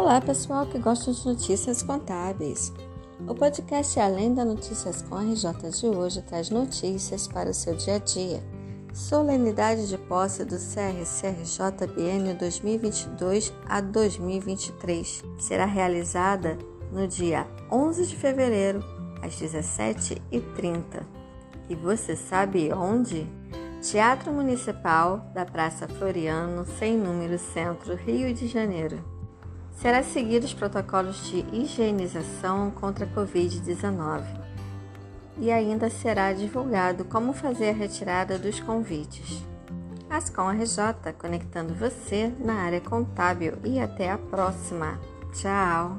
Olá, pessoal que gosta de notícias contábeis. O podcast Além da Notícias com a RJ de hoje traz notícias para o seu dia a dia. Solenidade de posse do CRCRJ Biênio 2022 a 2023 será realizada no dia 11 de fevereiro, às 17h30. E você sabe onde? Teatro Municipal da Praça Floriano, sem número Centro, Rio de Janeiro. Será seguido os protocolos de higienização contra a Covid-19 e ainda será divulgado como fazer a retirada dos convites. Ascom RJ, conectando você na área contábil e até a próxima. Tchau!